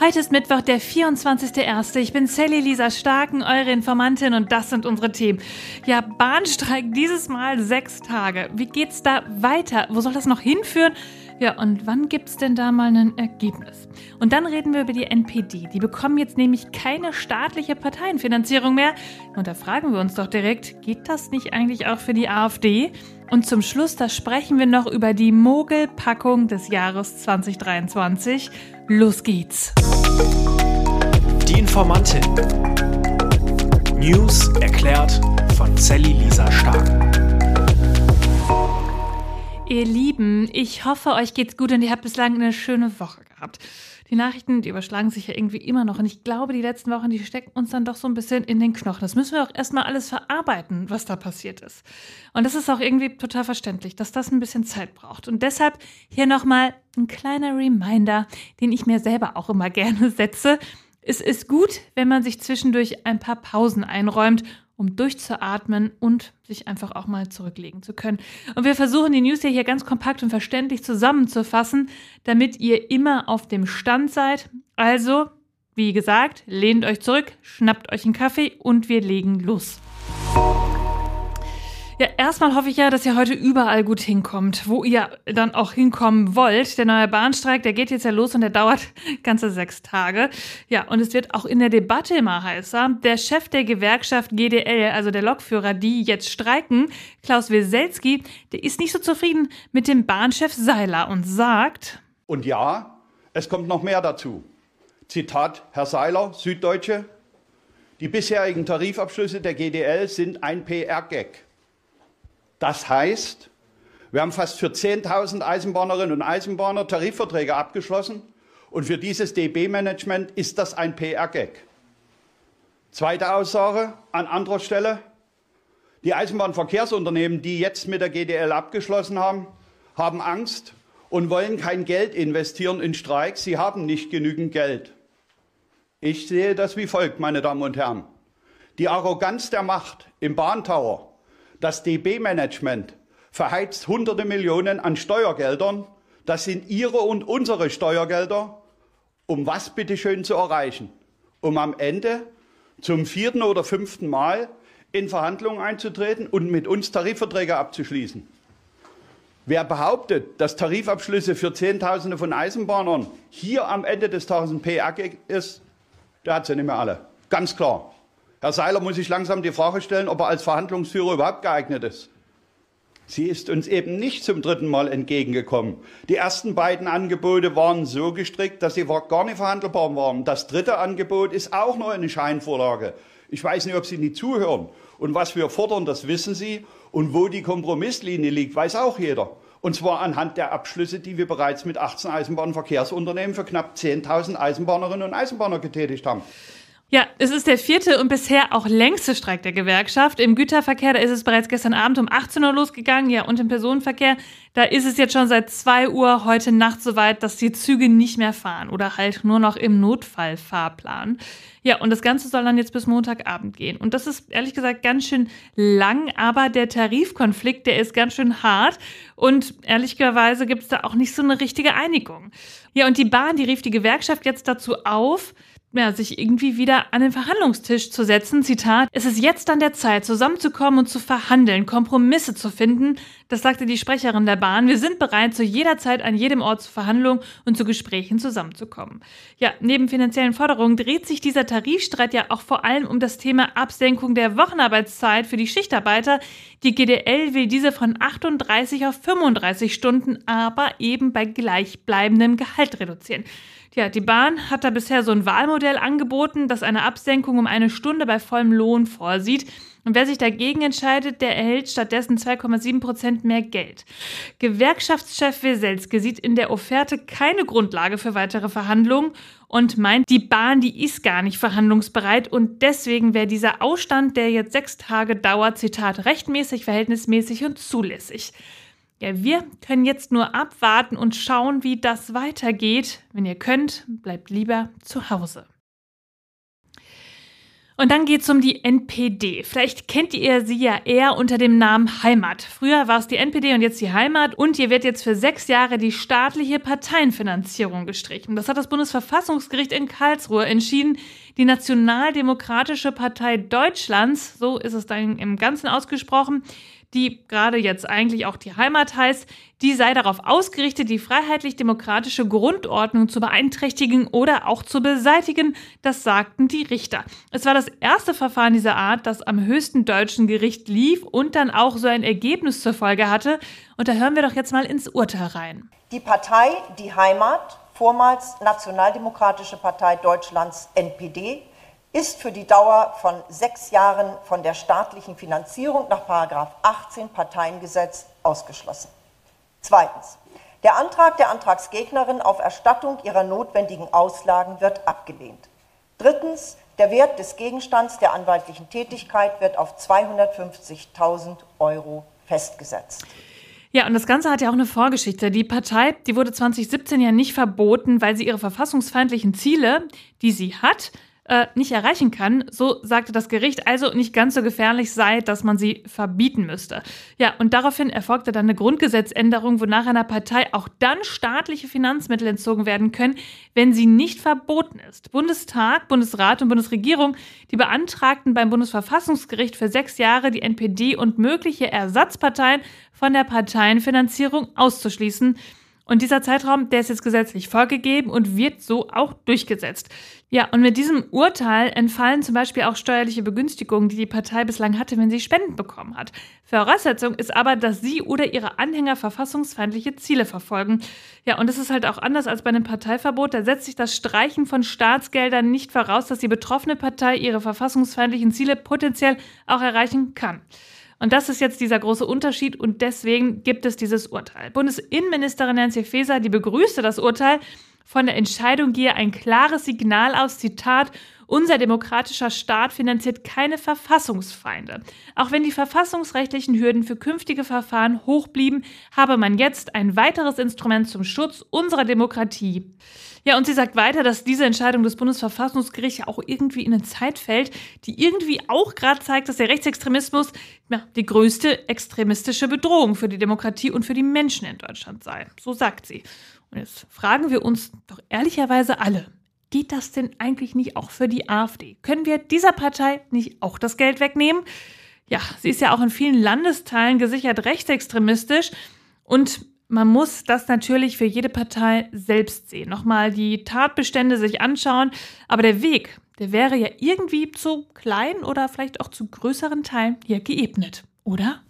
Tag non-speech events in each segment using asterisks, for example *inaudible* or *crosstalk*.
Heute ist Mittwoch, der 24.01. Ich bin Sally Lisa Starken, eure Informantin und das sind unsere Themen. Ja, Bahnstreik dieses Mal sechs Tage. Wie geht's da weiter? Wo soll das noch hinführen? Ja, und wann gibt's denn da mal ein Ergebnis? Und dann reden wir über die NPD. Die bekommen jetzt nämlich keine staatliche Parteienfinanzierung mehr. Und da fragen wir uns doch direkt, geht das nicht eigentlich auch für die AfD? Und zum Schluss, da sprechen wir noch über die Mogelpackung des Jahres 2023. Los geht's. Die Informantin. News erklärt von Sally Lisa Stark. Ihr Lieben, ich hoffe, euch geht's gut und ihr habt bislang eine schöne Woche gehabt. Die Nachrichten, die überschlagen sich ja irgendwie immer noch. Und ich glaube, die letzten Wochen, die stecken uns dann doch so ein bisschen in den Knochen. Das müssen wir auch erstmal alles verarbeiten, was da passiert ist. Und das ist auch irgendwie total verständlich, dass das ein bisschen Zeit braucht. Und deshalb hier nochmal ein kleiner Reminder, den ich mir selber auch immer *laughs* gerne setze. Es ist gut, wenn man sich zwischendurch ein paar Pausen einräumt um durchzuatmen und sich einfach auch mal zurücklegen zu können. Und wir versuchen die News hier ganz kompakt und verständlich zusammenzufassen, damit ihr immer auf dem Stand seid. Also, wie gesagt, lehnt euch zurück, schnappt euch einen Kaffee und wir legen los. Ja, erstmal hoffe ich ja, dass ihr heute überall gut hinkommt, wo ihr dann auch hinkommen wollt. Der neue Bahnstreik, der geht jetzt ja los und der dauert *laughs* ganze sechs Tage. Ja, und es wird auch in der Debatte immer heißer. Der Chef der Gewerkschaft GDL, also der Lokführer, die jetzt streiken, Klaus Weselski, der ist nicht so zufrieden mit dem Bahnchef Seiler und sagt, und ja, es kommt noch mehr dazu. Zitat Herr Seiler, Süddeutsche. Die bisherigen Tarifabschlüsse der GDL sind ein PR-Gag. Das heißt, wir haben fast für 10.000 Eisenbahnerinnen und Eisenbahner Tarifverträge abgeschlossen und für dieses DB-Management ist das ein PR-Gag. Zweite Aussage an anderer Stelle. Die Eisenbahnverkehrsunternehmen, die jetzt mit der GDL abgeschlossen haben, haben Angst und wollen kein Geld investieren in Streiks. Sie haben nicht genügend Geld. Ich sehe das wie folgt, meine Damen und Herren. Die Arroganz der Macht im Bahntower das DB-Management verheizt hunderte Millionen an Steuergeldern. Das sind Ihre und unsere Steuergelder. Um was bitteschön zu erreichen? Um am Ende zum vierten oder fünften Mal in Verhandlungen einzutreten und mit uns Tarifverträge abzuschließen. Wer behauptet, dass Tarifabschlüsse für Zehntausende von Eisenbahnern hier am Ende des Tages ein PR ist, der hat sie nicht mehr alle. Ganz klar. Herr Seiler muss sich langsam die Frage stellen, ob er als Verhandlungsführer überhaupt geeignet ist. Sie ist uns eben nicht zum dritten Mal entgegengekommen. Die ersten beiden Angebote waren so gestrickt, dass sie gar nicht verhandelbar waren. Das dritte Angebot ist auch nur eine Scheinvorlage. Ich weiß nicht, ob Sie nicht zuhören. Und was wir fordern, das wissen Sie. Und wo die Kompromisslinie liegt, weiß auch jeder. Und zwar anhand der Abschlüsse, die wir bereits mit 18 Eisenbahnverkehrsunternehmen für knapp 10.000 Eisenbahnerinnen und Eisenbahner getätigt haben. Ja, es ist der vierte und bisher auch längste Streik der Gewerkschaft. Im Güterverkehr, da ist es bereits gestern Abend um 18 Uhr losgegangen. Ja, und im Personenverkehr, da ist es jetzt schon seit 2 Uhr heute Nacht so weit, dass die Züge nicht mehr fahren oder halt nur noch im Notfallfahrplan. Ja, und das Ganze soll dann jetzt bis Montagabend gehen. Und das ist ehrlich gesagt ganz schön lang, aber der Tarifkonflikt, der ist ganz schön hart. Und ehrlicherweise gibt es da auch nicht so eine richtige Einigung. Ja, und die Bahn, die rief die Gewerkschaft jetzt dazu auf, ja, sich irgendwie wieder an den Verhandlungstisch zu setzen. Zitat, es ist jetzt an der Zeit, zusammenzukommen und zu verhandeln, Kompromisse zu finden. Das sagte die Sprecherin der Bahn. Wir sind bereit, zu jeder Zeit an jedem Ort zur Verhandlung und zu Gesprächen zusammenzukommen. Ja, neben finanziellen Forderungen dreht sich dieser Tarifstreit ja auch vor allem um das Thema Absenkung der Wochenarbeitszeit für die Schichtarbeiter. Die GDL will diese von 38 auf 35 Stunden, aber eben bei gleichbleibendem Gehalt reduzieren. Ja, die Bahn hat da bisher so ein Wahlmodell angeboten, das eine Absenkung um eine Stunde bei vollem Lohn vorsieht. Und wer sich dagegen entscheidet, der erhält stattdessen 2,7 Prozent mehr Geld. Gewerkschaftschef Weselske sieht in der Offerte keine Grundlage für weitere Verhandlungen und meint, die Bahn, die ist gar nicht verhandlungsbereit und deswegen wäre dieser Ausstand, der jetzt sechs Tage dauert, Zitat, rechtmäßig, verhältnismäßig und zulässig. Ja, wir können jetzt nur abwarten und schauen, wie das weitergeht. Wenn ihr könnt, bleibt lieber zu Hause. Und dann geht es um die NPD. Vielleicht kennt ihr sie ja eher unter dem Namen Heimat. Früher war es die NPD und jetzt die Heimat. Und hier wird jetzt für sechs Jahre die staatliche Parteienfinanzierung gestrichen. Das hat das Bundesverfassungsgericht in Karlsruhe entschieden. Die Nationaldemokratische Partei Deutschlands, so ist es dann im Ganzen ausgesprochen, die gerade jetzt eigentlich auch die Heimat heißt, die sei darauf ausgerichtet, die freiheitlich-demokratische Grundordnung zu beeinträchtigen oder auch zu beseitigen. Das sagten die Richter. Es war das erste Verfahren dieser Art, das am höchsten deutschen Gericht lief und dann auch so ein Ergebnis zur Folge hatte. Und da hören wir doch jetzt mal ins Urteil rein. Die Partei Die Heimat, vormals Nationaldemokratische Partei Deutschlands NPD, ist für die Dauer von sechs Jahren von der staatlichen Finanzierung nach 18 Parteiengesetz ausgeschlossen. Zweitens. Der Antrag der Antragsgegnerin auf Erstattung ihrer notwendigen Auslagen wird abgelehnt. Drittens. Der Wert des Gegenstands der anwaltlichen Tätigkeit wird auf 250.000 Euro festgesetzt. Ja, und das Ganze hat ja auch eine Vorgeschichte. Die Partei, die wurde 2017 ja nicht verboten, weil sie ihre verfassungsfeindlichen Ziele, die sie hat, äh, nicht erreichen kann, so sagte das Gericht, also nicht ganz so gefährlich sei, dass man sie verbieten müsste. Ja, und daraufhin erfolgte dann eine Grundgesetzänderung, wonach einer Partei auch dann staatliche Finanzmittel entzogen werden können, wenn sie nicht verboten ist. Bundestag, Bundesrat und Bundesregierung, die beantragten beim Bundesverfassungsgericht für sechs Jahre die NPD und mögliche Ersatzparteien von der Parteienfinanzierung auszuschließen. Und dieser Zeitraum, der ist jetzt gesetzlich vorgegeben und wird so auch durchgesetzt. Ja, und mit diesem Urteil entfallen zum Beispiel auch steuerliche Begünstigungen, die die Partei bislang hatte, wenn sie Spenden bekommen hat. Voraussetzung ist aber, dass sie oder ihre Anhänger verfassungsfeindliche Ziele verfolgen. Ja, und es ist halt auch anders als bei einem Parteiverbot. Da setzt sich das Streichen von Staatsgeldern nicht voraus, dass die betroffene Partei ihre verfassungsfeindlichen Ziele potenziell auch erreichen kann. Und das ist jetzt dieser große Unterschied und deswegen gibt es dieses Urteil. Bundesinnenministerin Nancy Faeser, die begrüßte das Urteil. Von der Entscheidung gehe ein klares Signal aus, Zitat, unser demokratischer Staat finanziert keine Verfassungsfeinde. Auch wenn die verfassungsrechtlichen Hürden für künftige Verfahren hoch blieben, habe man jetzt ein weiteres Instrument zum Schutz unserer Demokratie. Ja, und sie sagt weiter, dass diese Entscheidung des Bundesverfassungsgerichts ja auch irgendwie in eine Zeit fällt, die irgendwie auch gerade zeigt, dass der Rechtsextremismus ja, die größte extremistische Bedrohung für die Demokratie und für die Menschen in Deutschland sei. So sagt sie. Und jetzt fragen wir uns doch ehrlicherweise alle, geht das denn eigentlich nicht auch für die AfD? Können wir dieser Partei nicht auch das Geld wegnehmen? Ja, sie ist ja auch in vielen Landesteilen gesichert rechtsextremistisch und man muss das natürlich für jede Partei selbst sehen, nochmal die Tatbestände sich anschauen, aber der Weg, der wäre ja irgendwie zu kleinen oder vielleicht auch zu größeren Teilen hier geebnet, oder?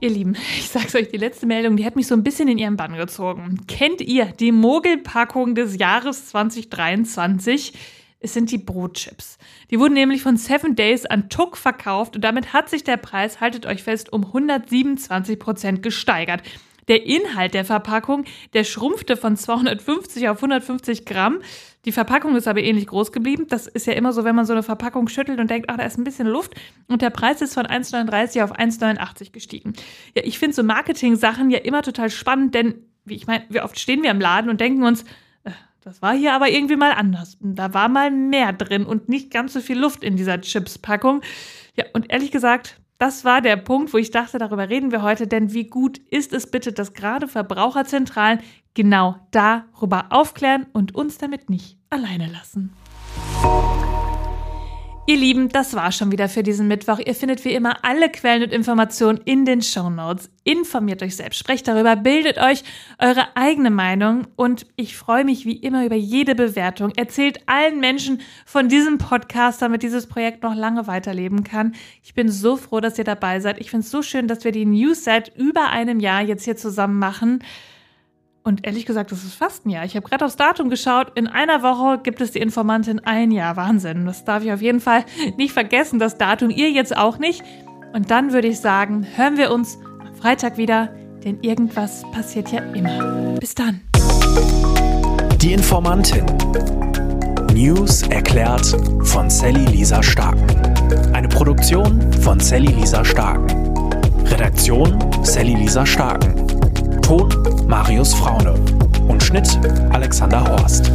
Ihr Lieben, ich sag's euch, die letzte Meldung, die hat mich so ein bisschen in ihren Bann gezogen. Kennt ihr die Mogelpackung des Jahres 2023? Es sind die Brotchips. Die wurden nämlich von Seven Days an Tuck verkauft und damit hat sich der Preis, haltet euch fest, um 127 Prozent gesteigert. Der Inhalt der Verpackung, der schrumpfte von 250 auf 150 Gramm. Die Verpackung ist aber ähnlich groß geblieben. Das ist ja immer so, wenn man so eine Verpackung schüttelt und denkt, ach, da ist ein bisschen Luft. Und der Preis ist von 1,39 auf 1,89 gestiegen. Ja, ich finde so Marketing-Sachen ja immer total spannend, denn wie ich meine, wie oft stehen wir im Laden und denken uns, äh, das war hier aber irgendwie mal anders. Da war mal mehr drin und nicht ganz so viel Luft in dieser Chips-Packung. Ja, und ehrlich gesagt, das war der Punkt, wo ich dachte, darüber reden wir heute, denn wie gut ist es bitte, dass gerade Verbraucherzentralen genau darüber aufklären und uns damit nicht alleine lassen. Ihr Lieben, das war schon wieder für diesen Mittwoch. Ihr findet wie immer alle Quellen und Informationen in den Show Notes. Informiert euch selbst, sprecht darüber, bildet euch eure eigene Meinung und ich freue mich wie immer über jede Bewertung. Erzählt allen Menschen von diesem Podcast, damit dieses Projekt noch lange weiterleben kann. Ich bin so froh, dass ihr dabei seid. Ich finde es so schön, dass wir die News seit über einem Jahr jetzt hier zusammen machen. Und ehrlich gesagt, das ist fast ein Jahr. Ich habe gerade aufs Datum geschaut. In einer Woche gibt es die Informantin ein Jahr. Wahnsinn. Das darf ich auf jeden Fall nicht vergessen, das Datum. Ihr jetzt auch nicht. Und dann würde ich sagen, hören wir uns am Freitag wieder, denn irgendwas passiert ja immer. Bis dann. Die Informantin. News erklärt von Sally Lisa Starken. Eine Produktion von Sally Lisa Starken. Redaktion Sally Lisa Starken. Ton Marius Fraune und Schnitt Alexander Horst.